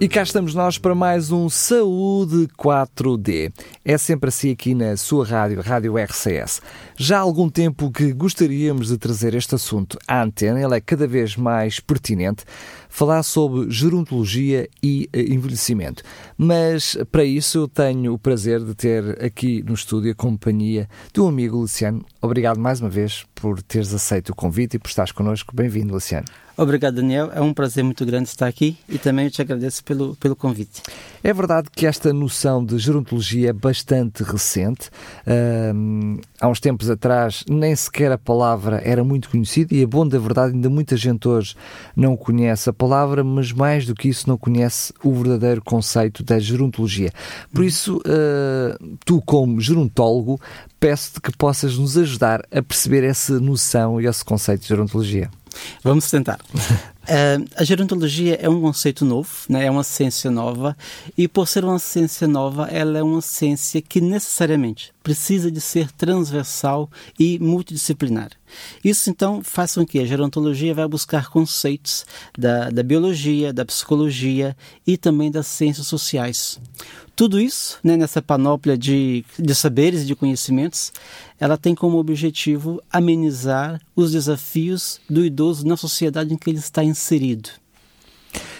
E cá estamos nós para mais um Saúde 4D. É sempre assim aqui na sua rádio, Rádio RCS. Já há algum tempo que gostaríamos de trazer este assunto à antena, ele é cada vez mais pertinente, falar sobre gerontologia e eh, envelhecimento. Mas para isso eu tenho o prazer de ter aqui no estúdio a companhia do amigo Luciano. Obrigado mais uma vez por teres aceito o convite e por estares connosco. Bem-vindo, Luciano. Obrigado, Daniel. É um prazer muito grande estar aqui e também te agradeço pelo, pelo convite. É verdade que esta noção de gerontologia é bastante recente. Um, há uns tempos atrás, nem sequer a palavra era muito conhecida e, é bom da verdade, ainda muita gente hoje não conhece a palavra, mas mais do que isso, não conhece o verdadeiro conceito da gerontologia. Por isso, uh, tu, como gerontólogo, peço-te que possas nos ajudar a perceber essa noção e esse conceito de gerontologia. Vamos tentar. Uh, a gerontologia é um conceito novo, né? é uma ciência nova, e por ser uma ciência nova, ela é uma ciência que necessariamente precisa de ser transversal e multidisciplinar. Isso então faz com que a gerontologia vai buscar conceitos da, da biologia, da psicologia e também das ciências sociais. Tudo isso, né, nessa panóplia de, de saberes e de conhecimentos, ela tem como objetivo amenizar os desafios do idoso na sociedade em que ele está inserido.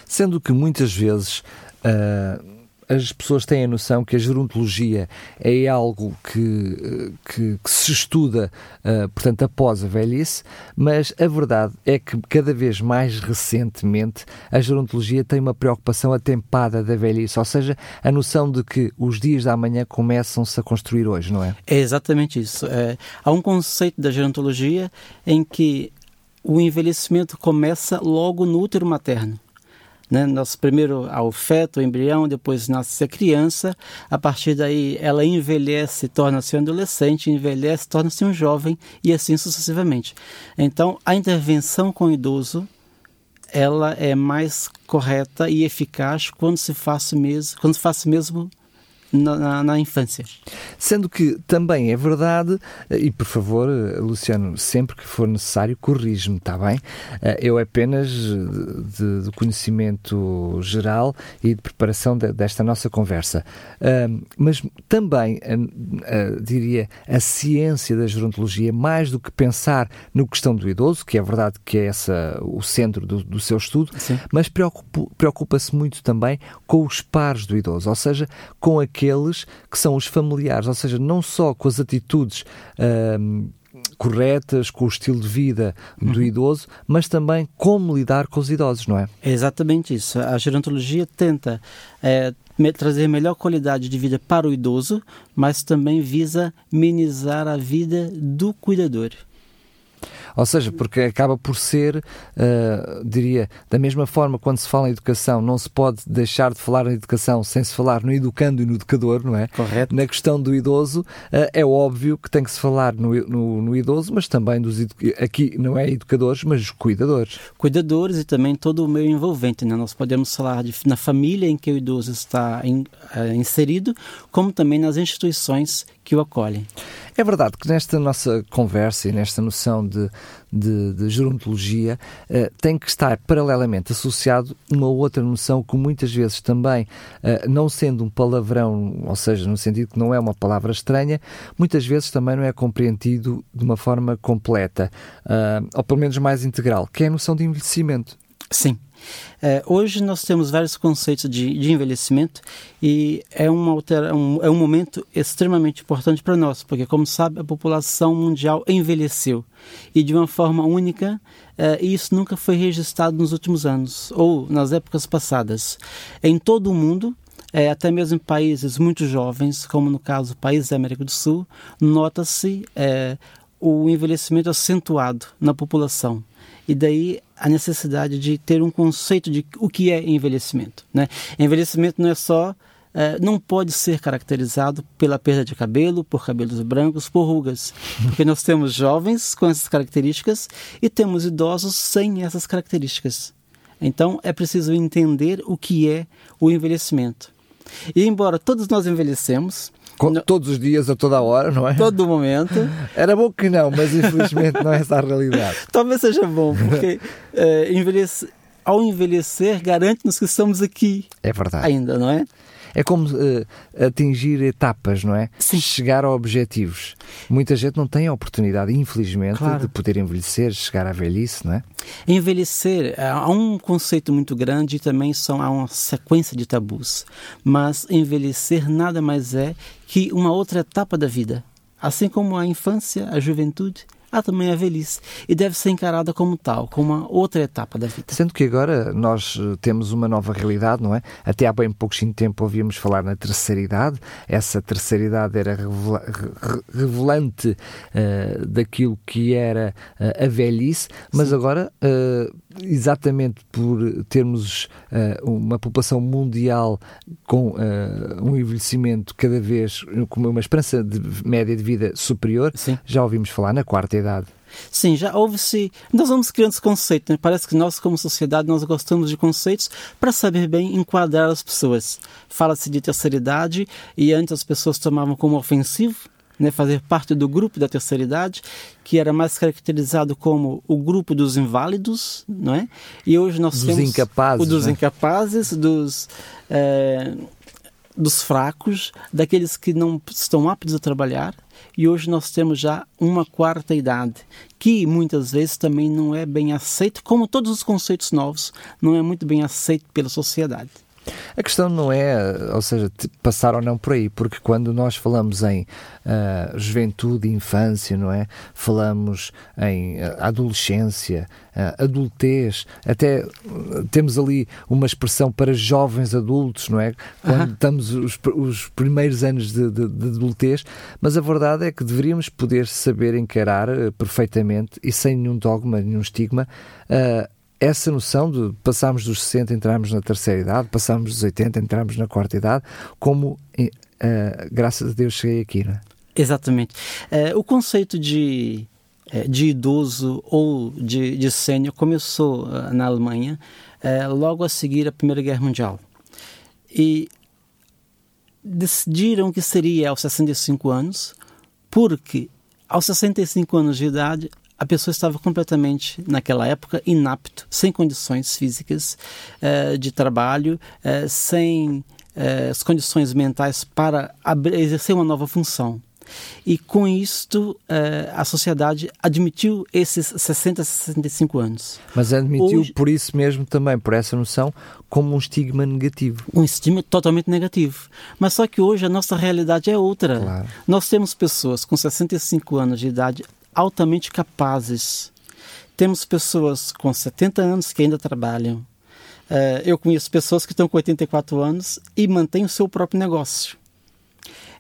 Sendo que muitas vezes. Uh as pessoas têm a noção que a gerontologia é algo que, que, que se estuda, uh, portanto, após a velhice, mas a verdade é que cada vez mais recentemente a gerontologia tem uma preocupação atempada da velhice, ou seja, a noção de que os dias da manhã começam-se a construir hoje, não é? É exatamente isso. É, há um conceito da gerontologia em que o envelhecimento começa logo no útero materno. Né? Nosso primeiro ao feto, o embrião, depois nasce a criança. A partir daí, ela envelhece, torna-se um adolescente, envelhece, torna-se um jovem e assim sucessivamente. Então, a intervenção com o idoso ela é mais correta e eficaz quando se faz mesmo, quando se faz mesmo na, na, na, infância. Sendo que também é verdade, eh, e por favor, eh, Luciano, sempre que for necessário, corrige-me, está bem? Eh, eu apenas de, de, conhecimento geral e de preparação de, desta nossa conversa. Mas também, diria, a ciência da gerontologia, mais do que pensar no questão do idoso, que é verdade que é essa o centro do, do seu estudo, Sim. mas preocupa-se muito também com os pares do idoso, ou seja, com aqueles aqueles que são os familiares, ou seja, não só com as atitudes. corretas, com o estilo de vida do uhum. idoso, mas também como lidar com os idosos, não é? É exatamente isso. A gerontologia tenta é, trazer melhor qualidade de vida para o idoso, mas também visa minimizar a vida do cuidador. Ou seja, porque acaba por ser, uh, diria, da mesma forma quando se fala em educação, não se pode deixar de falar em educação sem se falar no educando e no educador, não é? Correto. Na questão do idoso, uh, é óbvio que tem que se falar no, no, no idoso, mas também dos aqui não é educadores, mas os cuidadores. Cuidadores e também todo o meio envolvente, né? Nós podemos falar de, na família em que o idoso está in, uh, inserido, como também nas instituições que o acolhem. É verdade que nesta nossa conversa e nesta noção de, de, de gerontologia uh, tem que estar paralelamente associado uma outra noção que muitas vezes também, uh, não sendo um palavrão, ou seja, no sentido que não é uma palavra estranha, muitas vezes também não é compreendido de uma forma completa, uh, ou pelo menos mais integral, que é a noção de envelhecimento. Sim, é, hoje nós temos vários conceitos de, de envelhecimento e é, uma altera, um, é um momento extremamente importante para nós, porque, como sabe, a população mundial envelheceu e de uma forma única, é, e isso nunca foi registrado nos últimos anos ou nas épocas passadas. Em todo o mundo, é, até mesmo em países muito jovens, como no caso países da América do Sul, nota-se é, o envelhecimento acentuado na população. E daí a necessidade de ter um conceito de o que é envelhecimento. Né? Envelhecimento não é só Uh, não pode ser caracterizado pela perda de cabelo, por cabelos brancos, por rugas. Porque nós temos jovens com essas características e temos idosos sem essas características. Então é preciso entender o que é o envelhecimento. E embora todos nós envelhecemos, no... Todos os dias, a toda a hora, não é? Todo momento. Era bom que não, mas infelizmente não é essa a realidade. Talvez seja bom, porque é, envelhece... ao envelhecer, garante-nos que estamos aqui. É verdade. Ainda, não é? É como uh, atingir etapas, não é? Sim. Chegar a objetivos. Muita gente não tem a oportunidade, infelizmente, claro. de poder envelhecer, chegar à velhice, não é? Envelhecer, há um conceito muito grande e também são, há uma sequência de tabus. Mas envelhecer nada mais é que uma outra etapa da vida. Assim como a infância, a juventude, há também a velhice e deve ser encarada como tal, como uma outra etapa da vida. Sendo que agora nós eh, temos uma nova realidade, não é? Até há bem pouquinho tempo ouvíamos falar na terceira idade, essa terceira idade era revela revelante uh, daquilo que era uh, a velhice, mas Sim. agora, uh, exatamente por termos uma população mundial com um envelhecimento cada vez com uma esperança de média de vida superior, Sim. já ouvimos falar na quarta idade. Sim, já houve-se. Nós vamos criando esse conceito, né? Parece que nós, como sociedade, nós gostamos de conceitos para saber bem enquadrar as pessoas. Fala-se de terceira idade e antes as pessoas tomavam como ofensivo. Né, fazer parte do grupo da terceira idade, que era mais caracterizado como o grupo dos inválidos, não é? E hoje nós dos temos incapazes, o dos né? incapazes, dos é, dos fracos, daqueles que não estão aptos a trabalhar, e hoje nós temos já uma quarta idade, que muitas vezes também não é bem aceito, como todos os conceitos novos, não é muito bem aceito pela sociedade. A questão não é, ou seja, passar ou não por aí, porque quando nós falamos em uh, juventude e infância, não é? Falamos em uh, adolescência, uh, adultez, até temos ali uma expressão para jovens adultos, não é? Quando estamos os, os primeiros anos de, de, de, adultez, mas a verdade é que deveríamos poder saber encarar perfeitamente e sem nenhum dogma, nenhum estigma, essa noção de passarmos dos 60, entrarmos na terceira idade, passarmos dos 80, entrarmos na quarta idade, como, uh, graças a Deus, cheguei aqui, não é? Exatamente. Uh, o conceito de, uh, de idoso ou de, de sênior começou na Alemanha logo a seguir a Primeira Guerra Mundial. E decidiram que seria aos 65 anos, porque aos 65 anos de idade a pessoa estava completamente, naquela época, inapto, sem condições físicas uh, de trabalho, uh, sem uh, as condições mentais para exercer uma nova função. E com isto, a sociedade admitiu esses 60, 65 anos. Mas admitiu Hoje, por isso mesmo também, por essa noção, como um estigma negativo. Um estigma totalmente negativo. Mas só que hoje a nossa realidade é outra. Claro. Nós temos pessoas com 65 anos de idade altamente capazes. Temos pessoas com 70 anos que ainda trabalham. Uh, eu conheço pessoas que estão com 84 anos e mantêm o seu próprio negócio.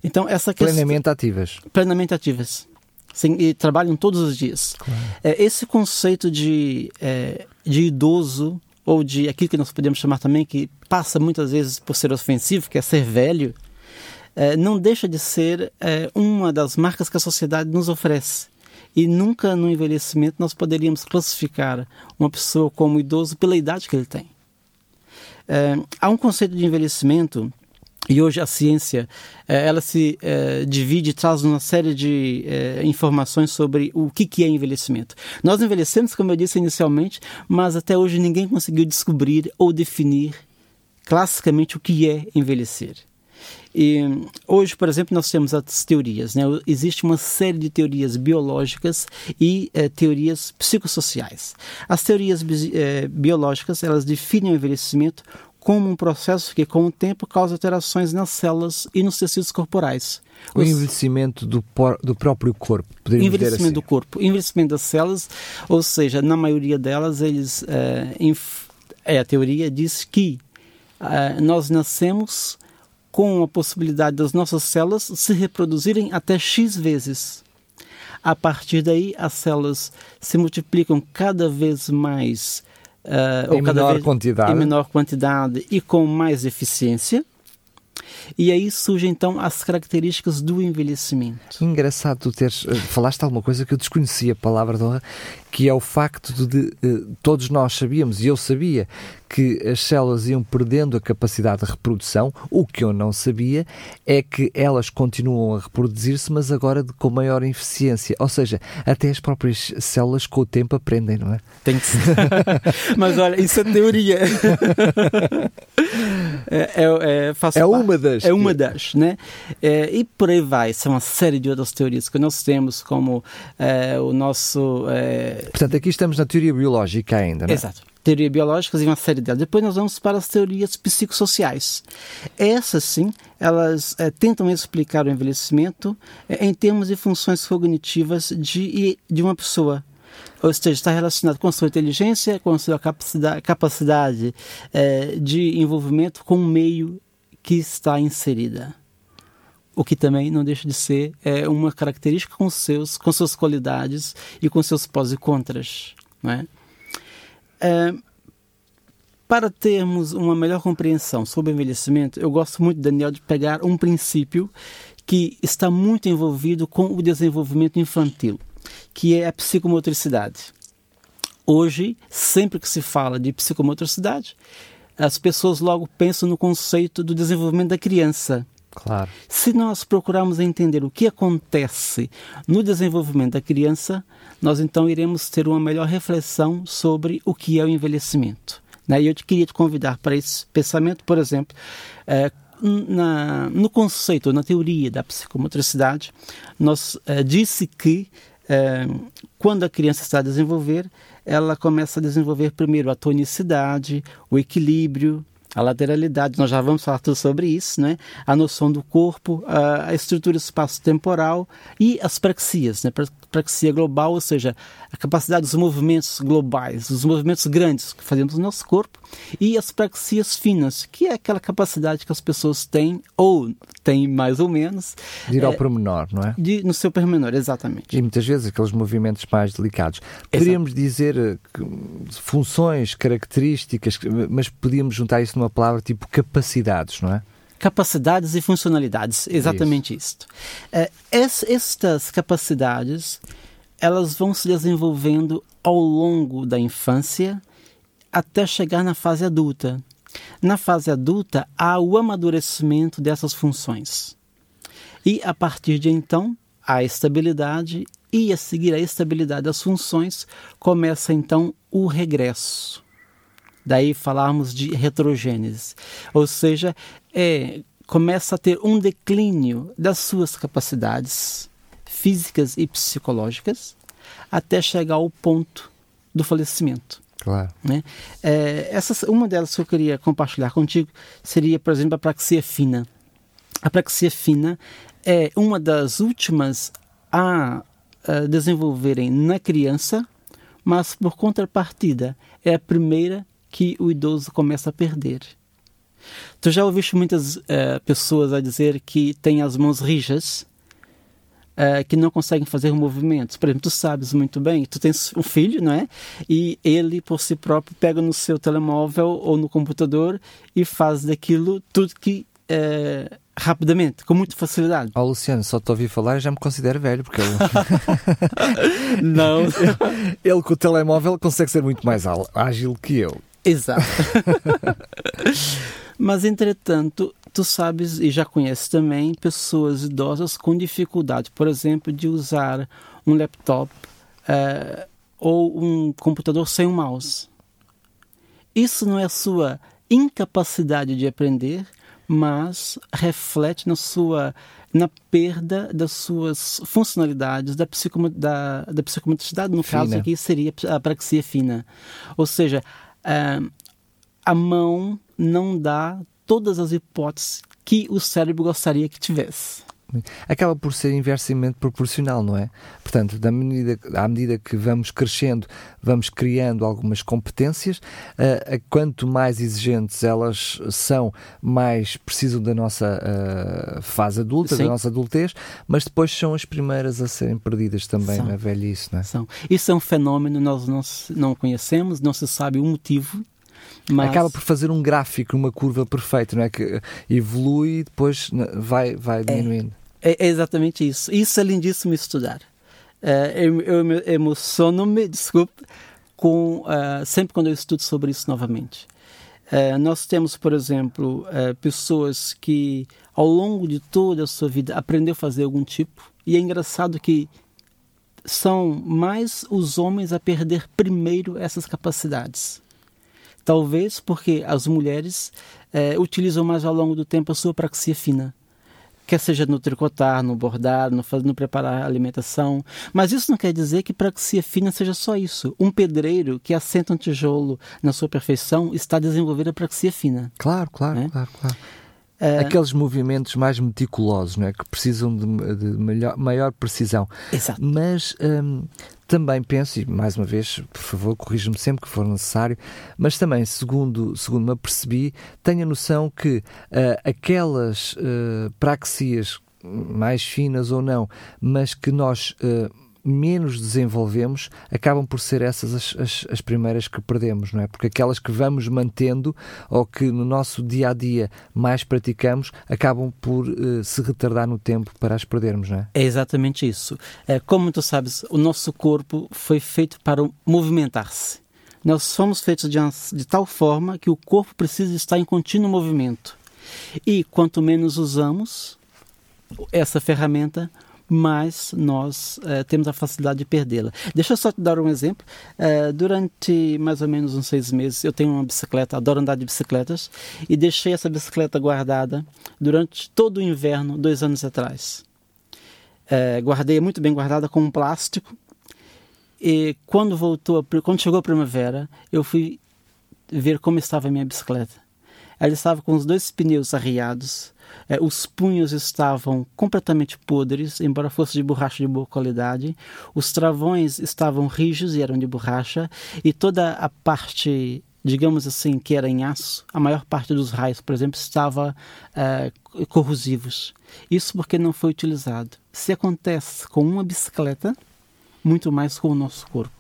Então, essa questão, Plenamente ativas. Plenamente ativas. Sim, e trabalham todos os dias. Claro. É, esse conceito de, é, de idoso, ou de aquilo que nós podemos chamar também, que passa muitas vezes por ser ofensivo, que é ser velho, é, não deixa de ser uma das marcas que a sociedade nos oferece. E nunca no envelhecimento nós poderíamos classificar uma pessoa como idoso pela idade que ele tem. É, há um conceito de envelhecimento e hoje a ciência é, ela se é, divide, traz uma série de é, informações sobre o que, que é envelhecimento. Nós envelhecemos, como eu disse inicialmente, mas até hoje ninguém conseguiu descobrir ou definir classicamente o que é envelhecer. E hoje, por exemplo, nós temos as teorias. Né? Existe uma série de teorias biológicas e eh, teorias psicossociais. As teorias eh, biológicas elas definem o envelhecimento como um processo que, com o tempo, causa alterações nas células e nos tecidos corporais. O envelhecimento do, do próprio corpo, podemos envelhecimento assim. do corpo, envelhecimento das células, ou seja, na maioria delas, eles é, é a teoria diz que nós nascemos com a possibilidade das nossas células se reproduzirem até X vezes. A partir daí, as células se multiplicam cada vez mais. Uh, em menor vez, quantidade. Em menor quantidade e com mais eficiência. E aí surgem então as características do envelhecimento. Engraçado tu teres. Uh, falaste alguma coisa que eu desconhecia, a palavra de honra, que é o facto de, de uh, todos nós sabíamos, e eu sabia, que as células iam perdendo a capacidade de reprodução. O que eu não sabia é que elas continuam a reproduzir-se, mas agora de, com maior eficiência. Ou seja, até as próprias células com o tempo aprendem, não é? Tem que ser. mas olha, isso é teoria. é, é, é uma das. É uma das, né? É, e por aí vai. São uma série de outras teorias que nós temos, como é, o nosso. É, Portanto, aqui estamos na teoria biológica ainda, não é? Exato teoria biológica e uma série delas. Depois nós vamos para as teorias psicossociais. Essas, sim, elas é, tentam explicar o envelhecimento é, em termos de funções cognitivas de, de uma pessoa. Ou seja, está relacionado com a sua inteligência, com a sua capacidade, capacidade é, de envolvimento com o meio que está inserida. O que também não deixa de ser é, uma característica com, seus, com suas qualidades e com seus pós e contras. Não é? É, para termos uma melhor compreensão sobre o envelhecimento, eu gosto muito, Daniel, de pegar um princípio que está muito envolvido com o desenvolvimento infantil, que é a psicomotricidade. Hoje, sempre que se fala de psicomotricidade, as pessoas logo pensam no conceito do desenvolvimento da criança. Claro. Se nós procurarmos entender o que acontece no desenvolvimento da criança, nós então iremos ter uma melhor reflexão sobre o que é o envelhecimento. Né? E eu te queria te convidar para esse pensamento, por exemplo, é, na, no conceito, na teoria da psicomotricidade, nós é, disse que é, quando a criança está a desenvolver, ela começa a desenvolver primeiro a tonicidade, o equilíbrio, a lateralidade, nós já vamos falar tudo sobre isso, né? a noção do corpo, a estrutura espaço-temporal e as praxias, né? praxia global, ou seja, a capacidade dos movimentos globais, os movimentos grandes que fazemos no nosso corpo, e as praxias finas, que é aquela capacidade que as pessoas têm, ou têm mais ou menos. De ir ao é, pormenor, não é? De, no seu pormenor, exatamente. E muitas vezes aqueles movimentos mais delicados. Poderíamos dizer eh, funções, características, mas podíamos juntar isso numa palavra tipo capacidades, não é? capacidades e funcionalidades, exatamente isso. isto. É, estas capacidades elas vão se desenvolvendo ao longo da infância até chegar na fase adulta. Na fase adulta há o amadurecimento dessas funções. E a partir de então, a estabilidade e a seguir a estabilidade das funções começa então o regresso. Daí falarmos de retrogênese, ou seja, é, começa a ter um declínio das suas capacidades físicas e psicológicas até chegar ao ponto do falecimento. Claro. Né? É, essa, uma delas que eu queria compartilhar contigo seria, por exemplo, a praxia fina. A praxia fina é uma das últimas a, a desenvolverem na criança, mas por contrapartida é a primeira que o idoso começa a perder. Tu já ouviste muitas uh, pessoas a dizer que têm as mãos rijas, uh, que não conseguem fazer movimentos. Por exemplo, tu sabes muito bem, tu tens um filho, não é? E ele, por si próprio, pega no seu telemóvel ou no computador e faz daquilo tudo que. Uh, rapidamente, com muita facilidade. Ó oh, Luciano, só te ouvi falar e já me considero velho, porque ele... não. ele com o telemóvel consegue ser muito mais ágil que eu. Exato. Mas, entretanto, tu sabes e já conheces também pessoas idosas com dificuldade, por exemplo, de usar um laptop uh, ou um computador sem um mouse. Isso não é a sua incapacidade de aprender, mas reflete na sua na perda das suas funcionalidades da, psico, da, da psicomotricidade, no fina. caso aqui seria a praxia fina. Ou seja, uh, a mão não dá todas as hipóteses que o cérebro gostaria que tivesse. Acaba por ser inversamente proporcional, não é? Portanto, da medida, à medida que vamos crescendo, vamos criando algumas competências, uh, quanto mais exigentes elas são, mais precisam da nossa uh, fase adulta, Sim. da nossa adultez, mas depois são as primeiras a serem perdidas também são. na velhice, não é? São. Isso é um fenómeno, nós não, não conhecemos, não se sabe o motivo, Mas... Acaba por fazer um gráfico, uma curva perfeita, não é? Que evolui e depois vai, vai é. diminuindo. É, é exatamente isso. Isso é lindíssimo estudar. É, eu, eu emociono-me, desculpe, com, uh, sempre quando eu estudo sobre isso novamente. Uh, nós temos, por exemplo, uh, pessoas que ao longo de toda a sua vida aprendeu a fazer algum tipo, e é engraçado que são mais os homens a perder primeiro essas capacidades. Talvez porque as mulheres utilizam mais ao longo do tempo a sua praxia fina quer seja no tricotar, no bordar, no, no preparar a alimentação. Mas isso não quer dizer que praxia fina seja só isso. Um pedreiro que assenta um tijolo na sua perfeição está desenvolvendo a praxia fina. Claro, claro, né? claro, claro. É... Aqueles movimentos mais meticulosos, não é? que precisam de, de maior, maior, precisão. Exato. Mas hum, também penso, e mais uma vez, por favor, corrija-me sempre que for necessário, mas também, segundo, segundo me apercebi, tenho a noção que uh, aquelas uh, praxias mais finas ou não, mas que nós uh, menos desenvolvemos, acabam por ser essas as, as, as, primeiras que perdemos, não é? Porque aquelas que vamos mantendo ou que no nosso dia a dia mais praticamos acabam por uh, se retardar no tempo para as perdermos, não é? É exatamente isso. É, como tu sabes, o nosso corpo foi feito para movimentar-se. Nós somos feitos de, de tal forma que o corpo precisa estar em contínuo movimento. E quanto menos usamos essa ferramenta, mas nós uh, temos a facilidade de perdê-la. Deixa eu só te dar um exemplo. Uh, durante mais ou menos uns seis meses, eu tenho uma bicicleta, adoro andar de bicicletas, e deixei essa bicicleta guardada durante todo o inverno, dois anos atrás. Uh, guardei muito bem guardada com um plástico, e quando voltou, quando chegou a primavera, eu fui ver como estava a minha bicicleta. Ela estava com os dois pneus arriados, é, os punhos estavam completamente podres, embora fosse de borracha de boa qualidade. Os travões estavam rijos e eram de borracha. E toda a parte, digamos assim, que era em aço, a maior parte dos raios, por exemplo, estava é, corrosivos. Isso porque não foi utilizado. Se acontece com uma bicicleta, muito mais com o nosso corpo.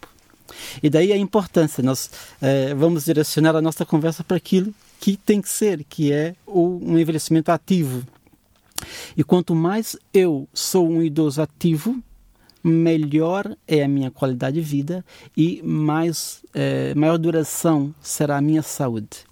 E daí a importância, nós é, vamos direcionar a nossa conversa para aquilo que tem que ser, que é o, um envelhecimento ativo. E quanto mais eu sou um idoso ativo, melhor é a minha qualidade de vida e mais é, maior duração será a minha saúde.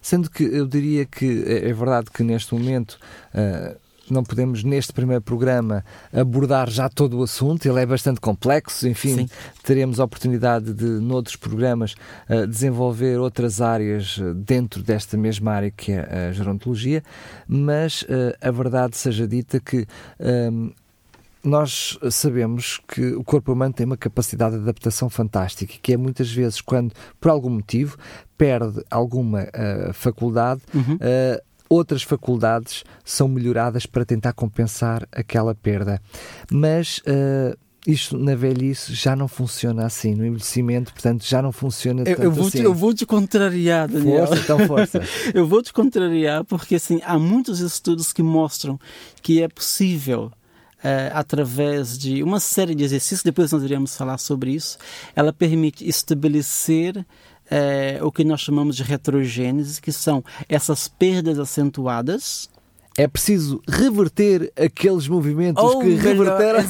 Sendo que eu diria que é, é verdade que neste momento uh, não podemos, neste primeiro programa, abordar já todo o assunto, ele é bastante complexo, enfim, Sim. teremos a oportunidade de, noutros programas, uh, desenvolver outras áreas eh, dentro desta mesma área que é a gerontologia, mas uh, a verdade seja dita que. Um, nós sabemos que o corpo humano tem uma capacidade de adaptação fantástica, que é muitas vezes quando, por algum motivo, perde alguma uh, faculdade, uhum. uh, outras faculdades são melhoradas para tentar compensar aquela perda. Mas uh, isto na velhice já não funciona assim, no envelhecimento, portanto, já não funciona eu, eu vou assim. Te, eu vou te contrariar, Daniel. Força, então força. eu vou te contrariar porque, assim, há muitos estudos que mostram que é possível Uh, através de uma série de exercícios, depois nós iremos falar sobre isso, ela permite estabelecer é, o que nós chamamos de retrogênese, que são essas perdas acentuadas. É preciso reverter aqueles movimentos oh, que reverteram.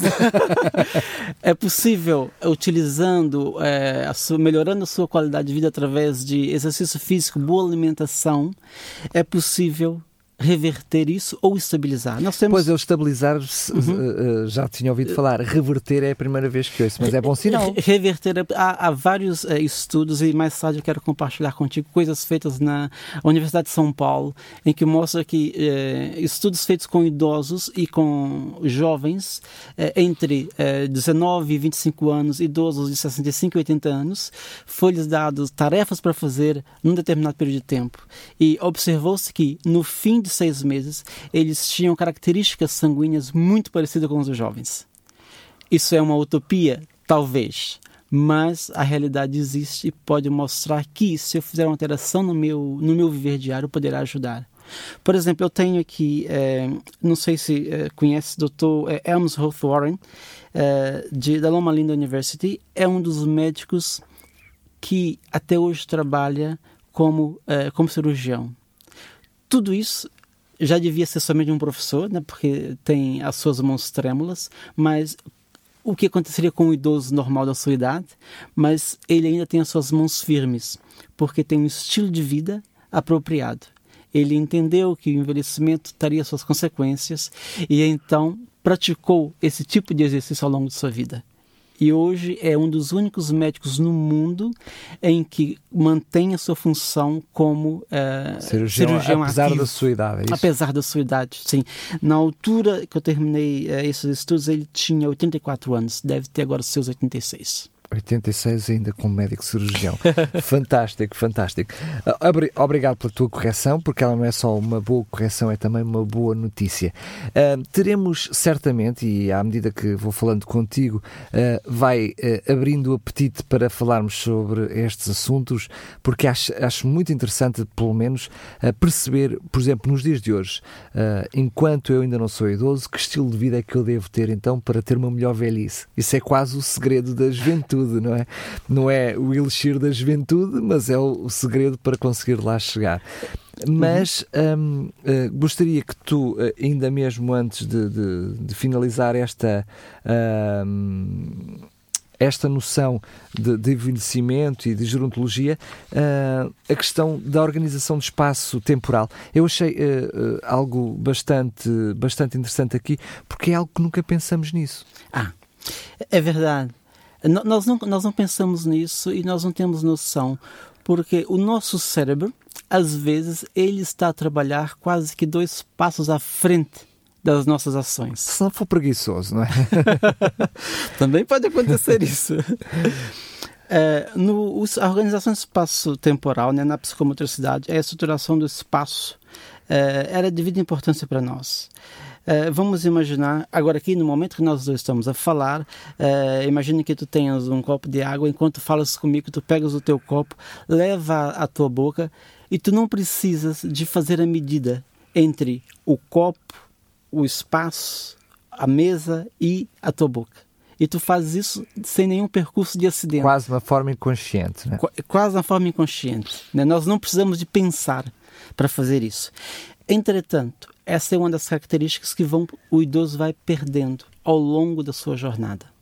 é possível, utilizando, é, a sua, melhorando a sua qualidade de vida através de exercício físico, boa alimentação, é possível reverter isso ou estabilizar. Nós temos... Pois, eu estabilizar, uhum. já tinha ouvido falar, reverter é a primeira vez que ouço, mas é bom sinal. Reverter, há, há vários uh, estudos e mais tarde eu quero compartilhar contigo coisas feitas na Universidade de São Paulo, em que mostra que estudos feitos com idosos e com jovens entre 19 e 25 anos, idosos de 65 e 80 anos, foi-lhes dado tarefas para fazer num determinado período de tempo. E observou-se que no fim de seis meses, eles tinham características sanguíneas muito parecidas com os jovens. Isso é uma utopia? Talvez. Mas a realidade existe e pode mostrar que, se eu fizer uma alteração no meu, no meu viver diário, poderá ajudar. Por exemplo, eu tenho aqui, é, não sei se é, conhece Dr. É, Warren, é, de, da Loma Linda University, é um dos médicos que até hoje trabalha como, uh, como cirurgião. Tudo isso já devia ser somente um professor, né, porque tem as suas mãos trêmulas, mas o que aconteceria com o idoso normal da sua idade, mas ele ainda tem as suas mãos firmes, porque tem um estilo de vida apropriado. Ele entendeu que o envelhecimento teria suas consequências e então praticou esse tipo de exercício ao longo de sua vida e hoje é um dos únicos médicos no mundo em que mantém a sua função como uh, cirurgião, cirurgião apesar ativo. da sua idade. É apesar da sua idade, sim. Na altura que eu terminei uh, esses estudos, ele tinha 84 anos, deve ter agora seus 86. 86 ainda como médico cirurgião. fantástico, fantástico. Ah, obrigado pela tua correção, porque ela não é só uma boa correção, é também uma boa notícia. Uh, teremos certamente, e à medida que vou falando contigo, uh, vai uh, abrindo o apetite para falarmos sobre estes assuntos, porque acho, acho muito interessante, pelo menos, perceber, por exemplo, nos dias de hoje, enquanto eu ainda não sou idoso, que estilo de vida é que eu devo ter então para ter uma melhor velhice. Isso é quase o segredo da juventude juventude, não é? Não é o elixir da juventude, mas é o, segredo para conseguir lá chegar. Mas um, uh, eh, gostaria que tu, uh, ainda mesmo antes de, de, de finalizar esta. Uh, esta noção de, de, envelhecimento e de gerontologia, uh, a questão da organização do espaço temporal. Eu achei uh, uh, algo bastante, bastante interessante aqui, porque é algo que nunca pensamos nisso. Ah, é verdade. Nós não, nós não pensamos nisso e nós não temos noção, porque o nosso cérebro, às vezes, ele está a trabalhar quase que dois passos à frente das nossas ações. Se não for preguiçoso, não é? Também pode acontecer isso. É, no, a organização do espaço temporal né, na psicomotricidade é a estruturação do espaço. É, era de vida importância para nós. Uh, vamos imaginar, agora aqui no momento que nós dois estamos a falar, uh, imagine que tu tenhas um copo de água, enquanto falas comigo, tu pegas o teu copo, leva à tua boca e tu não precisas de fazer a medida entre o copo, o espaço, a mesa e a tua boca. E tu fazes isso sem nenhum percurso de acidente. Quase uma forma inconsciente. Né? Qu quase uma forma inconsciente. Né? Nós não precisamos de pensar para fazer isso. Entretanto, essa é uma das características que vão, o idoso vai perdendo ao longo da sua jornada.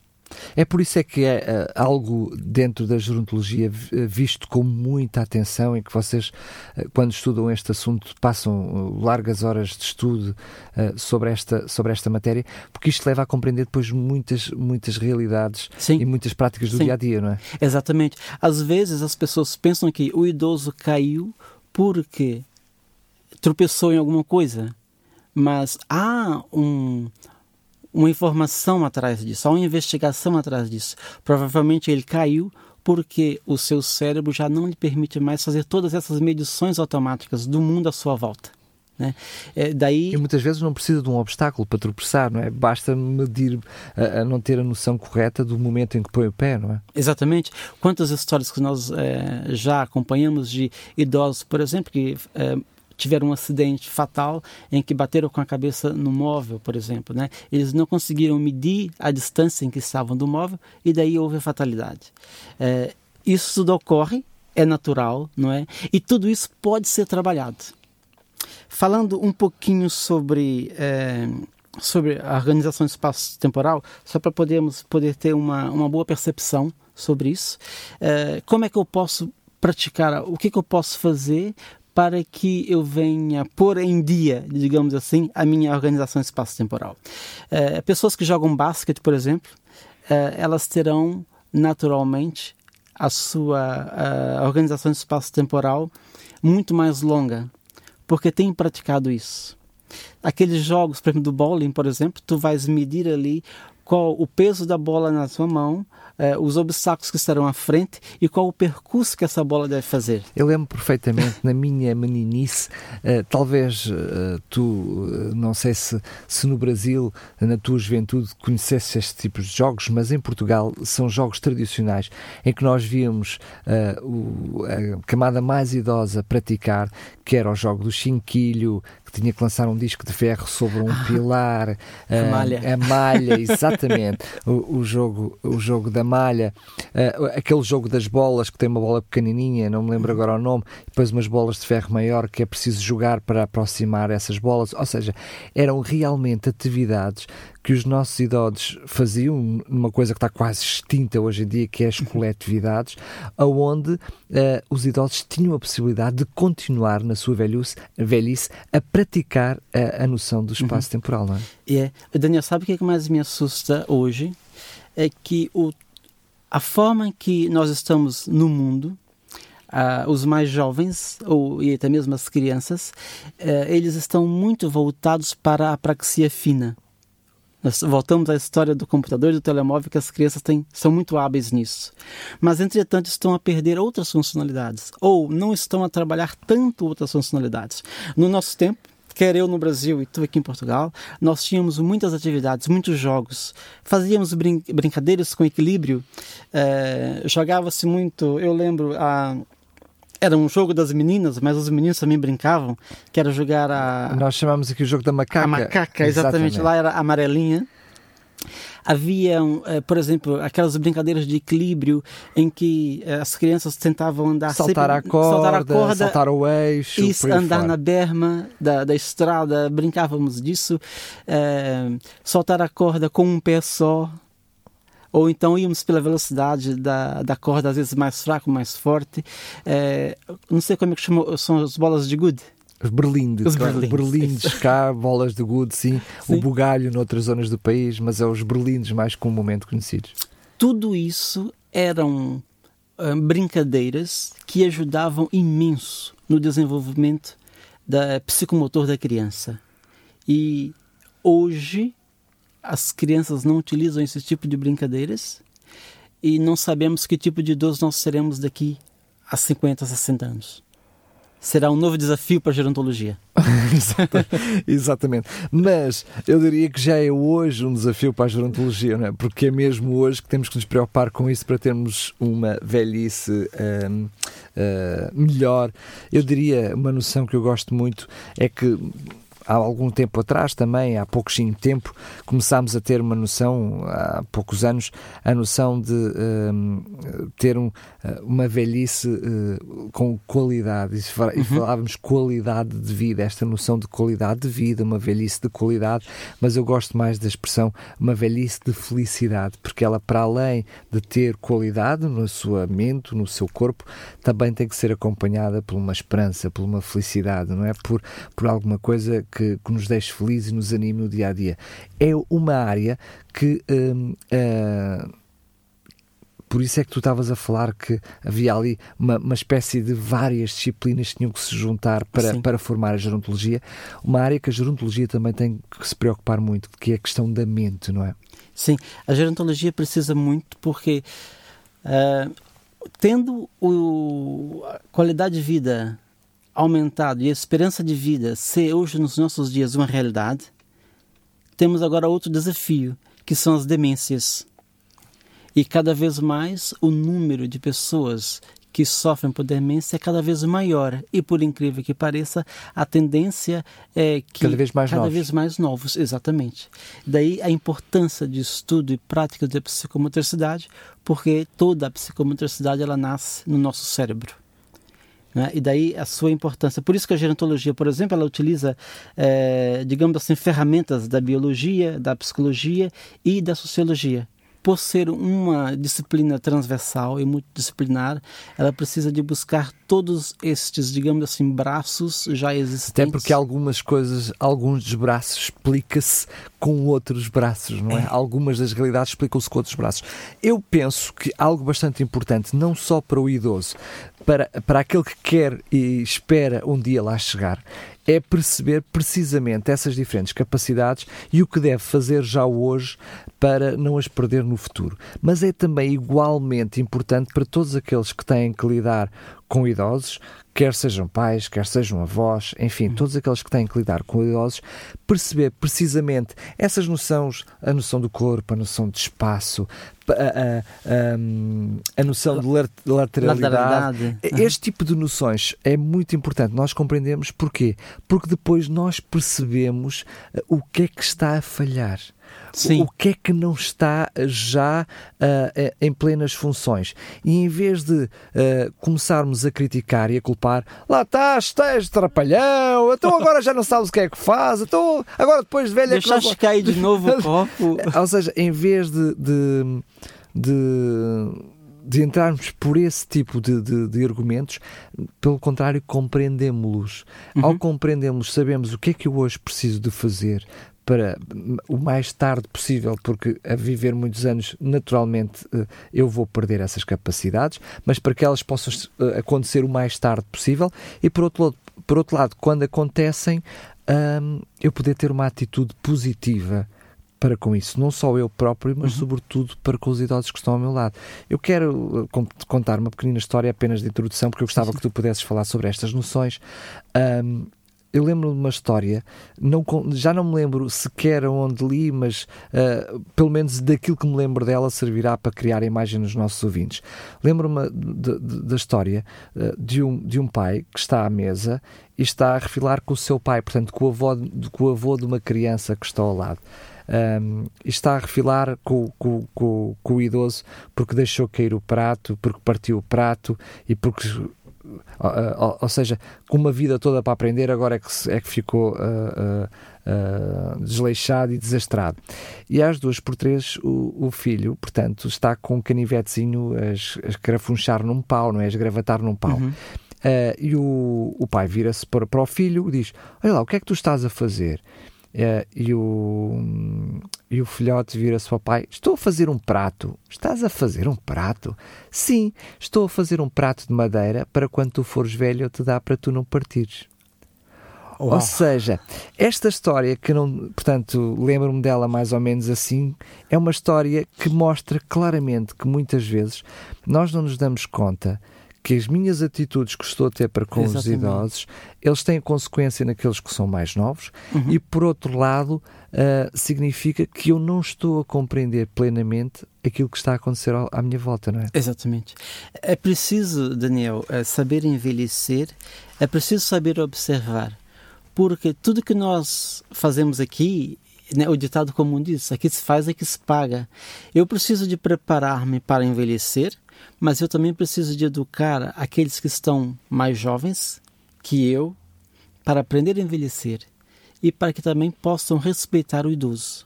É por isso é que é uh, algo dentro da gerontologia uh, visto com muita atenção e que vocês, uh, quando estudam este assunto, passam largas horas de estudo sobre, esta, sobre esta matéria, porque isto leva a compreender depois muitas, muitas realidades Sim. e muitas práticas do Sim. dia a dia, não é? Exatamente. Às vezes as pessoas pensam que o idoso caiu porque tropeçou em alguma coisa mas há um, uma informação atrás disso, há uma investigação atrás disso. Provavelmente ele caiu porque o seu cérebro já não lhe permite mais fazer todas essas medições automáticas do mundo à sua volta. Né? É, daí... E muitas vezes não precisa de um obstáculo para tropeçar, não é? Basta medir, a, a, não ter a noção correta do momento em que põe o pé, não é? Exatamente. Quantas histórias que nós é, já acompanhamos de idosos, por exemplo, que é, tiveram um acidente fatal em que bateram com a cabeça no móvel, por exemplo. Né? Eles não conseguiram medir a distância em que estavam do móvel e daí houve a fatalidade. É, isso tudo ocorre, é natural, não é? E tudo isso pode ser trabalhado. Falando um pouquinho sobre é, sobre a organização do espaço temporal, só para podermos poder ter uma, uma boa percepção sobre isso, é, como é que eu posso praticar, o que, que eu posso fazer para que eu venha pôr em dia, digamos assim, a minha organização espaço-temporal. É, pessoas que jogam basquete, por exemplo, é, elas terão naturalmente a sua a organização espaço-temporal muito mais longa, porque têm praticado isso. Aqueles jogos, por exemplo, do bowling, por exemplo, tu vais medir ali qual o peso da bola na sua mão, eh, os obstáculos que estarão à frente e qual o percurso que essa bola deve fazer. Eu lembro perfeitamente, na minha meninice, uh, talvez uh, tu, não sei se, se no Brasil, na tua juventude, conhecesse este tipo de jogos, mas em Portugal são jogos tradicionais em que nós víamos o, a camada mais idosa praticar, que era o jogo do chinquilho, que tinha que lançar um disco de ferro sobre um ah, pilar, a malha, a malha exatamente, o, o, jogo, o jogo da malha, uh, aquele jogo das bolas que tem uma bola pequenininha, não me lembro agora o nome, depois umas bolas de ferro maior que é preciso jogar para aproximar essas bolas. Ou seja, eram realmente atividades que os nossos idosos faziam, uma coisa que está quase extinta hoje em dia, que é as coletividades, aonde uh, os idosos tinham a possibilidade de continuar na sua velhice, velhice a praticar a, a noção do espaço uhum. temporal, não é? É. Daniel, sabe o que, é que mais me assusta hoje? É que o, a forma que nós estamos no mundo, Uh, os mais jovens, ou, e até mesmo as crianças, uh, eles estão muito voltados para a praxia fina. Nós voltamos à história do computador e do telemóvel, que as crianças têm, são muito hábeis nisso. Mas, entretanto, estão a perder outras funcionalidades, ou não estão a trabalhar tanto outras funcionalidades. No nosso tempo, quer eu no Brasil e tu aqui em Portugal, nós tínhamos muitas atividades, muitos jogos, fazíamos brin brincadeiras com equilíbrio, é, jogava-se muito, eu lembro, a era um jogo das meninas, mas os meninos também brincavam, que era jogar a... Nós chamamos aqui o jogo da macaca. A macaca, exatamente. exatamente. Lá era amarelinha. Havia, eh, por exemplo, aquelas brincadeiras de equilíbrio em que eh, as crianças tentavam andar saltar, sempre, a, corda, saltar a corda, saltar o eixo, isso, andar fora. na berma da, da estrada, brincávamos disso, é, saltar a corda com um pé só, ou então íamos pela velocidade da, da corda, às vezes mais fraco, mais forte. É, não sei como é que chamam, são as bolas de good. Os berlindes, os claro. berlindes cá, bolas de good, sim. sim. O bugalho noutras zonas do país, mas é os berlindes mais comumente conhecidos. Tudo isso eram uh, brincadeiras que ajudavam imenso no desenvolvimento da psicomotor da criança. E hoje as crianças não utilizam esse tipo de brincadeiras e não sabemos que tipo de idoso nós seremos daqui a 50, 60 anos. Será um novo desafio para a gerontologia. Exatamente. Mas eu diria que já é hoje um desafio para a gerontologia, não é? porque é mesmo hoje que temos que nos preocupar com isso para termos uma velhice uh, melhor. Eu diria, uma noção que eu gosto muito é que há algum tempo atrás também, há pouquinho tempo, começámos a ter uma noção, há poucos anos, a noção de um, ter um, uma velhice uh, com qualidade. E, uhum. falávamos qualidade de vida, esta noção de qualidade de vida, uma velhice de qualidade, mas eu gosto mais da expressão uma velhice de felicidade, porque ela, para além de ter qualidade no seu mente, no seu corpo, também tem que ser acompanhada por uma esperança, por uma felicidade, não é? Por, por alguma coisa que, que nos deixe felizes e nos anime no dia a dia. É uma área que. Hum, uh, por isso é que tu estavas a falar que havia ali uma, uma espécie de várias disciplinas que tinham que se juntar para, para formar a gerontologia. Uma área que a gerontologia também tem que se preocupar muito, que é a questão da mente, não é? Sim, a gerontologia precisa muito porque uh, tendo o, a qualidade de vida aumentado e a esperança de vida ser hoje nos nossos dias uma realidade, temos agora outro desafio, que são as demências. E cada vez mais o número de pessoas que sofrem por demência é cada vez maior. E por incrível que pareça, a tendência é que cada vez mais cada novos. vez mais novos, exatamente. Daí a importância de estudo e prática da psicomotricidade, porque toda a psicomotricidade ela nasce no nosso cérebro. Né? E daí a sua importância. Por isso que a gerontologia, por exemplo, ela utiliza, é, digamos assim, ferramentas da biologia, da psicologia e da sociologia por ser uma disciplina transversal e multidisciplinar, ela precisa de buscar todos estes, digamos assim, braços já existentes. Até porque algumas coisas, alguns dos braços explica-se com outros braços, não é? é. Algumas das realidades explicam-se com outros braços. Eu penso que algo bastante importante, não só para o idoso, para, para aquele que quer e espera um dia lá chegar, é perceber precisamente essas diferentes capacidades e o que deve fazer já hoje para não as perder no futuro. Mas é também igualmente importante para todos aqueles que têm que lidar com idosos, quer sejam pais, quer sejam avós, enfim, hum. todos aqueles que têm que lidar com idosos, perceber precisamente essas noções, a noção do corpo, a noção de espaço, a, a, a, noção de lateralidade. Este tipo de noções é muito importante nós compreendemos porquê? Porque depois nós percebemos eh, o que é que está a falhar. Sim. O que é que não está já uh, em plenas funções? E em vez de uh, começarmos a criticar e a culpar, lá estás, estás trapalhão, então agora já não sabes o que é que faz, então agora depois de velha... Deixaste que... cair de novo o copo. Ou seja, em vez de, de, de de entrarmos por esse tipo de, de, de argumentos, pelo contrário, compreendemos-los. Uhum. Ao compreendermos, sabemos o que é que eu hoje preciso de fazer para o mais tarde possível, porque a viver muitos anos, naturalmente, eh, eu vou perder essas capacidades, mas para que elas possam eh, acontecer o mais tarde possível e, por outro lado, por outro lado quando acontecem, hum, eu poder ter uma atitude positiva para com isso, não só eu próprio, mas uhum. sobretudo para com os idosos que estão ao meu lado. Eu quero uh, contar uma pequenina história apenas de introdução, porque eu gostava que tu pudesses falar sobre estas noções. Um, eu lembro de uma história, não, já não me lembro sequer onde li, mas uh, pelo menos daquilo que me lembro dela servirá para criar a imagem nos nossos ouvintes. Lembro-me da história uh, de, um, de um pai que está à mesa e está a refilar com o seu pai, portanto, com o avô, com o avô de uma criança que está ao lado um, está a refilar com, com, com, com, o idoso porque deixou cair o prato, porque partiu o prato e porque. Ou, ou seja, com uma vida toda para aprender, agora é que, é que ficou uh, uh, uh, desleixado e desastrado. E às duas por três, o, o filho, portanto, está com um canivetezinho a, a escrafunchar num pau, não é? A esgravatar num pau. Uhum. Uh, e o, o pai vira-se para, para o filho e diz: Olha lá, o que é que tu estás a fazer? É, e, o, e o filhote vira-se para o pai: Estou a fazer um prato. Estás a fazer um prato? Sim, estou a fazer um prato de madeira para quando tu fores velho eu te dá para tu não partires. Ou seja, esta história que não, portanto, lembro-me dela mais ou menos assim, é uma história que mostra claramente que muitas vezes nós não nos damos conta que as minhas atitudes que estou a ter para com Exatamente. os idosos, eles têm consequência naqueles que são mais novos uhum. e, por outro lado, uh, significa que eu não estou a compreender plenamente aquilo que está a acontecer à minha volta, não é? Exatamente. É preciso, Daniel, é saber envelhecer, é preciso saber observar, porque tudo que nós fazemos aqui né, o ditado comum diz: aqui se faz, aqui se paga. Eu preciso de preparar-me para envelhecer, mas eu também preciso de educar aqueles que estão mais jovens que eu para aprender a envelhecer e para que também possam respeitar o idoso.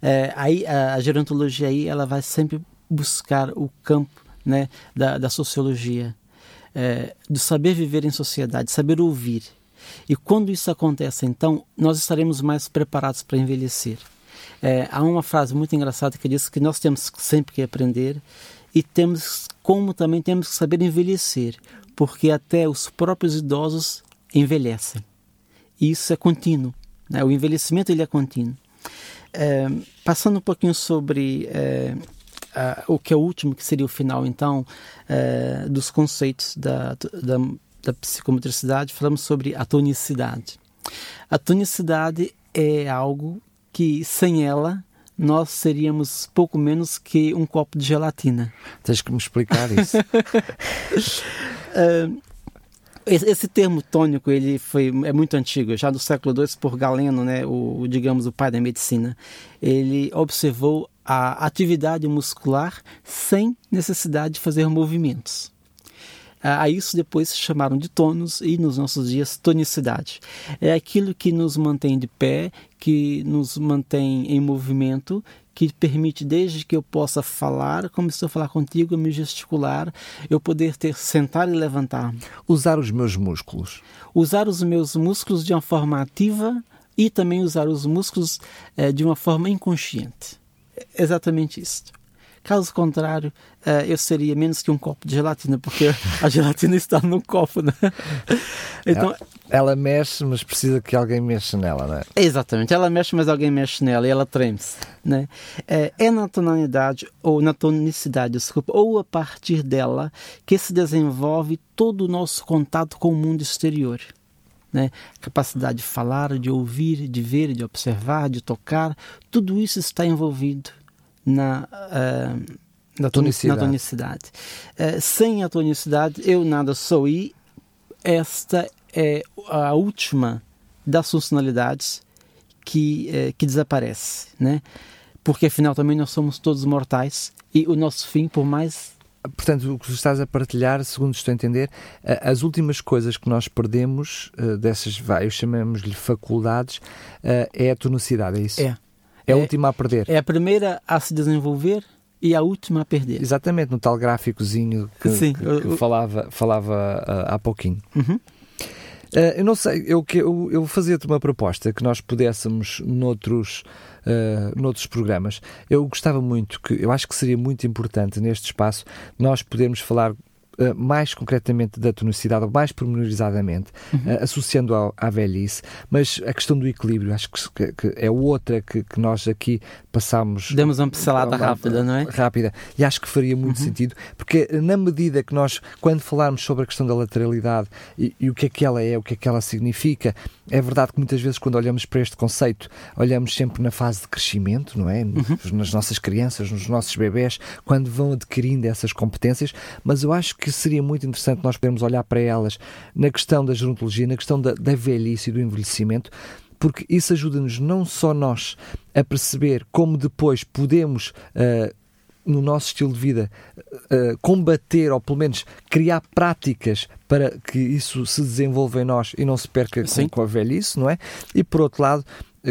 É, aí a, a gerontologia aí ela vai sempre buscar o campo né, da, da sociologia, é, do saber viver em sociedade, saber ouvir. E quando isso acontece, então, nós estaremos mais preparados para envelhecer. É, há uma frase muito engraçada que diz que nós temos sempre que aprender e temos como também temos que saber envelhecer, porque até os próprios idosos envelhecem. E isso é contínuo. Né? O envelhecimento ele é contínuo. É, passando um pouquinho sobre é, a, o que é o último, que seria o final, então, é, dos conceitos da, da, da psicomotricidade, falamos sobre a tonicidade. A tonicidade é algo que, sem ela, nós seríamos pouco menos que um copo de gelatina. Tens que me explicar isso. uh, esse termo tônico ele foi é muito antigo, já do século II por Galeno, né, o digamos o pai da medicina. Ele observou a atividade muscular sem necessidade de fazer movimentos. A isso depois se chamaram de tônus e nos nossos dias tonicidade. É aquilo que nos mantém de pé, que nos mantém em movimento, que permite desde que eu possa falar, como estou a falar contigo, me gesticular, eu poder ter sentar e levantar. Usar os meus músculos. Usar os meus músculos de uma forma ativa e também usar os músculos é, de uma forma inconsciente. É exatamente isso. Caso contrário, uh, eu seria menos que um copo de gelatina, porque a gelatina está no copo, né? Então, ela, ela, mexe, mas precisa que alguém mexa nela, né? Exatamente, ela mexe, mas alguém mexe nela e ela treme-se, né? É, é na tonalidade, ou na tonicidade, desculpa, ou a partir dela que se desenvolve todo o nosso contato com o mundo exterior. Né? Capacidade de falar, de ouvir, de ver, de observar, de tocar, tudo isso está envolvido na, uh, na tonicidade. Na tonicidade. Uh, sem a tonicidade, eu nada sou e esta é a última das funcionalidades que, é, que desaparece, né? Porque afinal também nós somos todos mortais e o nosso fim, por mais portanto, o que estás a partilhar, segundo estou a entender, as últimas coisas que nós perdemos eh, dessas, vai, chamamos-lhe faculdades, eh, é a tonicidade, é isso? É. É a é, última a perder. É a primeira a se desenvolver e a última a perder. Exatamente, no tal gráficozinho que, Sim, que, que falava, falava uh, há pouquinho. Uhum. Uh, eu não sei, eu, eu, eu fazia-te uma proposta que nós pudéssemos, noutros, uh, noutros programas, eu gostava muito, que eu acho que seria muito importante neste espaço nós podermos falar mais concretamente da tonicidade, ou mais pormenorizadamente, uhum. uh, associando ao, à velhice, mas a questão do equilíbrio, acho que, que é outra que, que, nós aqui passamos. Demos uma pincelada rápida, não é? Rápida, e acho que faria muito uhum. sentido, porque na medida que nós, quando falarmos sobre a questão da lateralidade e, e o que é que ela é, o que é que ela significa, é verdade que muitas vezes, quando olhamos para este conceito, olhamos sempre na fase de crescimento, não é? Uhum. Nas nossas crianças, nos nossos bebés, quando vão adquirindo essas competências, mas eu acho que que seria muito interessante nós podermos olhar para elas na questão da gerontologia, na questão da, da velhice e do envelhecimento, porque isso ajuda-nos não só nós a perceber como depois podemos. Uh, no nosso estilo de vida, uh, combater ou pelo menos criar práticas para que isso se desenvolva em nós e não se perca com, com, a velhice, não é? E por outro lado,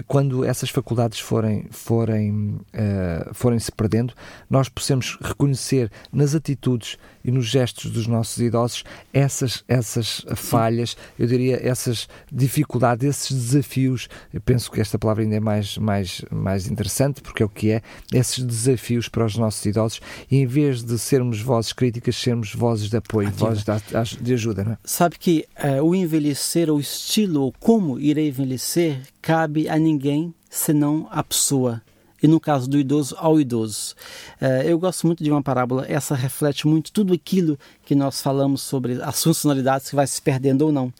quando essas faculdades forem, forem, uh, forem se perdendo, nós possamos reconhecer nas atitudes e nos gestos dos nossos idosos essas, essas falhas, eu diria, essas dificuldades, esses desafios. Eu penso que esta palavra ainda é mais, mais, mais interessante, porque é o que é, esses desafios para os nossos idosos, e em vez de sermos vozes críticas, sermos vozes de apoio, Ativa. vozes de, de, ajuda. É? Sabe que uh, o envelhecer, o estilo, ou como irei envelhecer, cabe a ninguém senão a pessoa e no caso do idoso ao idoso. Uh, eu gosto muito de uma parábola, essa reflete muito tudo aquilo que nós falamos sobre as funcionalidades que vai se perdendo ou não.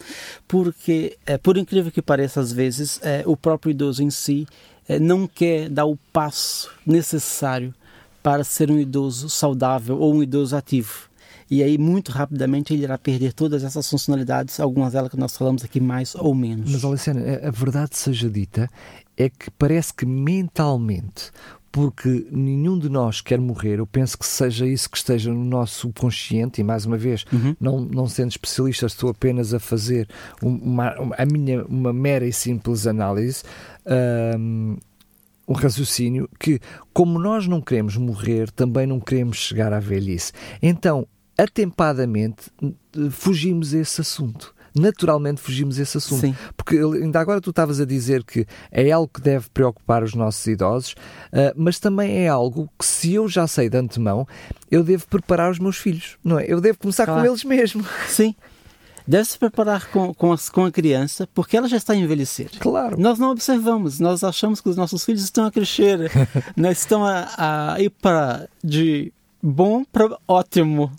Porque, uh, por incrível que pareça, às vezes, uh, o próprio idoso em si não quer dar o passo necessário para ser um idoso saudável ou um idoso ativo. E aí, muito rapidamente, ele irá perder todas essas funcionalidades, algumas delas que nós falamos aqui mais ou menos. Mas, Alessandra, a verdade seja dita, é que parece que mentalmente porque nenhum de nós quer morrer. Eu penso que seja isso que esteja no nosso subconsciente, e mais uma vez, uhum. não, não sendo especialista, estou apenas a fazer uma, a minha, uma mera e simples análise. Um, um raciocínio que, como nós não queremos morrer, também não queremos chegar à velhice. Então, atempadamente, fugimos a esse assunto naturalmente fugimos esse assunto. Sim. Porque ainda agora tu estavas a dizer que é algo que deve preocupar os nossos idosos, uh, mas também é algo que, se eu já sei de antemão, eu devo preparar os meus filhos, não é? Eu devo começar claro. com eles mesmo. Sim. Deve-se preparar com, com, a, com a criança, porque ela já está a envelhecer. Claro. Nós não observamos, nós achamos que os nossos filhos estão a crescer, né? estão a, a ir para de bom para ótimo.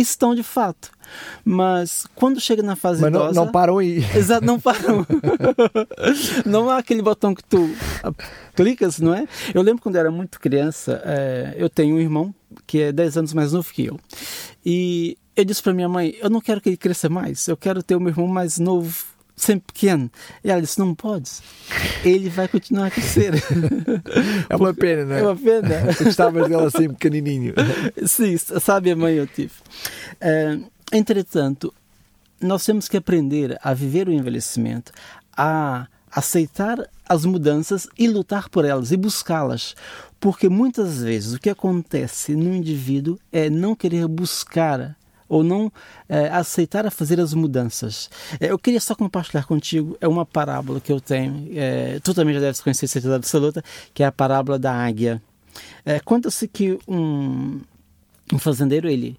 Estão de fato. Mas quando chega na fase Mas idosa... não, não param aí. Exato, não param. não há aquele botão que tu clicas, não é? Eu lembro quando eu era muito criança, é, eu tenho um irmão que é 10 anos mais novo que eu. E eu disse para minha mãe, eu não quero que ele cresça mais, eu quero ter o meu irmão mais novo sempre pequeno. E ela disse: Não podes. Ele vai continuar a crescer. É uma pena, não é? É uma pena. Gostavas dela assim pequenininho. Sim, sabe a mãe eu tive. Uh, Entretanto, nós temos que aprender a viver o envelhecimento, a aceitar as mudanças e lutar por elas e buscá-las. Porque muitas vezes o que acontece no indivíduo é não querer buscar ou não é, aceitar a fazer as mudanças. É, eu queria só compartilhar contigo é uma parábola que eu tenho, é, tu também já deves conhecer, certeza absoluta, que é a parábola da águia. Conta-se que um, um fazendeiro, ele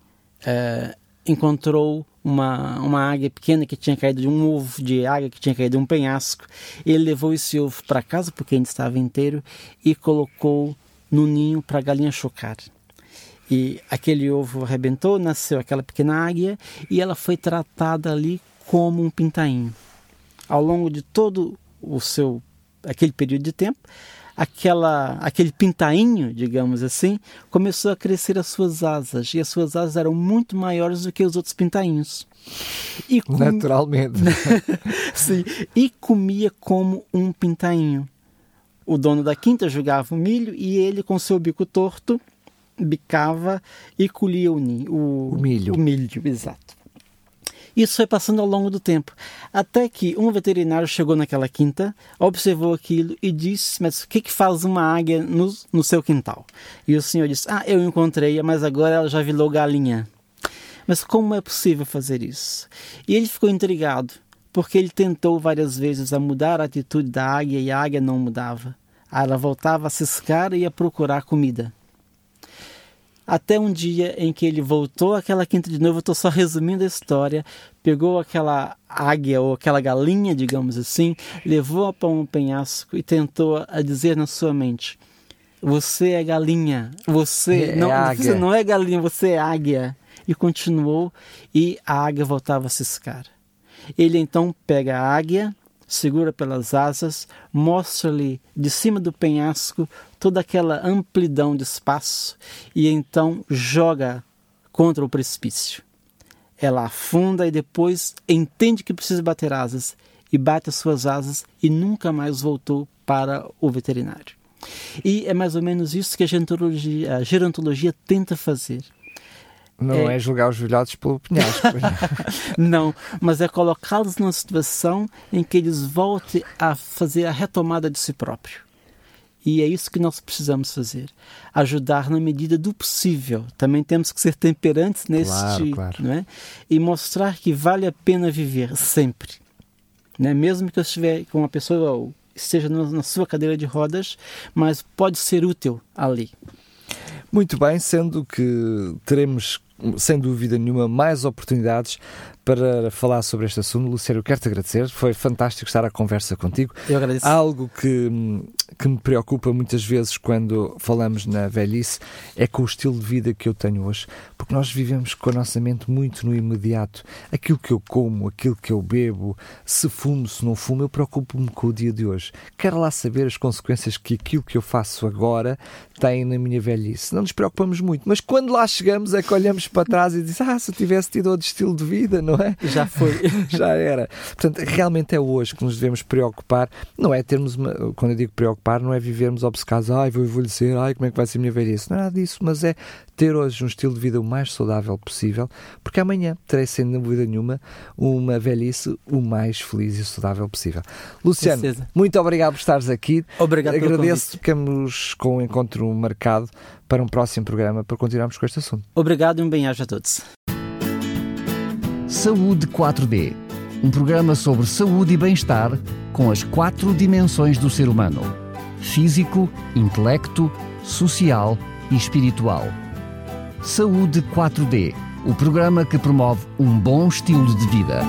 encontrou uma, uma águia pequena que tinha caído de um ovo de águia que tinha caído de um penhasco. Ele levou esse ovo para casa porque ainda estava inteiro e colocou no ninho para a galinha chocar. E aquele ovo arrebentou, nasceu aquela pequena águia e ela foi tratada ali como um pintainho. Ao longo de todo o seu aquele período de tempo, aquela, aquele pintainho, digamos assim, começou a crescer as suas asas. E as suas asas eram muito maiores do que os outros pintainhos. E com... Naturalmente. Sim, e comia como um pintainho. O dono da quinta jogava o milho e ele, com seu bico torto, bicava e colhia o, o, o milho. O milho, exato. Isso foi passando ao longo do tempo, até que um veterinário chegou naquela quinta, observou aquilo e disse: Mas o que, que faz uma águia no, no seu quintal? E o senhor disse: Ah, eu encontrei, mas agora ela já virou galinha. Mas como é possível fazer isso? E ele ficou intrigado, porque ele tentou várias vezes a mudar a atitude da águia e a águia não mudava. Ela voltava a ciscar e a procurar comida. Até um dia em que ele voltou àquela quinta de novo, eu estou só resumindo a história, pegou aquela águia ou aquela galinha, digamos assim, levou-a para um penhasco e tentou a dizer na sua mente: Você é galinha, você é, não, é você não é galinha, você é águia. E continuou e a águia voltava a ciscar. Ele então pega a águia, segura pelas asas, mostra-lhe de cima do penhasco toda aquela amplidão de espaço e então joga contra o precipício. Ela afunda e depois entende que precisa bater asas e bate as suas asas e nunca mais voltou para o veterinário. E é mais ou menos isso que a gerontologia, a gerontologia tenta fazer. Não é, é julgar os velhotes pelo penhasco. não, mas é colocá-los numa situação em que eles voltem a fazer a retomada de si próprio. E é isso que nós precisamos fazer. Ajudar na medida do possível. Também temos que ser temperantes neste. Claro, claro. É? E mostrar que vale a pena viver sempre. Né? Mesmo que eu estiver com uma pessoa, esteja na sua cadeira de rodas, mas pode ser útil ali. Muito bem, sendo que teremos sem dúvida nenhuma, mais oportunidades para falar sobre este assunto. Luciano, eu quero te agradecer. Foi fantástico estar à conversa contigo. Eu agradeço. Algo que, que me preocupa muitas vezes quando falamos na velhice é com o estilo de vida que eu tenho hoje. Porque nós vivemos com a nossa mente muito no imediato. Aquilo que eu como, aquilo que eu bebo, se fumo, se não fumo, eu preocupo-me com o dia de hoje. Quero lá saber as consequências que aquilo que eu faço agora tem na minha velhice. Não nos preocupamos muito, mas quando lá chegamos é que olhamos para trás e dizemos: Ah, se eu tivesse tido outro estilo de vida, não é? Já foi. Já era. Portanto, realmente é hoje que nos devemos preocupar. Não é termos, uma, quando eu digo preocupar, não é vivermos obcecados, ai, vou envelhecer, ai, como é que vai ser a minha velhice. Não é nada disso, mas é ter hoje um estilo de vida o mais saudável possível, porque amanhã terei, sem dúvida nenhuma, uma velhice o mais feliz e saudável possível. Luciano, muito obrigado por estares aqui. Obrigado Agradeço, ficamos com o encontro marcado para um próximo programa para continuarmos com este assunto. Obrigado e um bem-aja a todos. Saúde 4D um programa sobre saúde e bem-estar com as quatro dimensões do ser humano: físico, intelecto, social e espiritual. Saúde 4D o programa que promove um bom estilo de vida.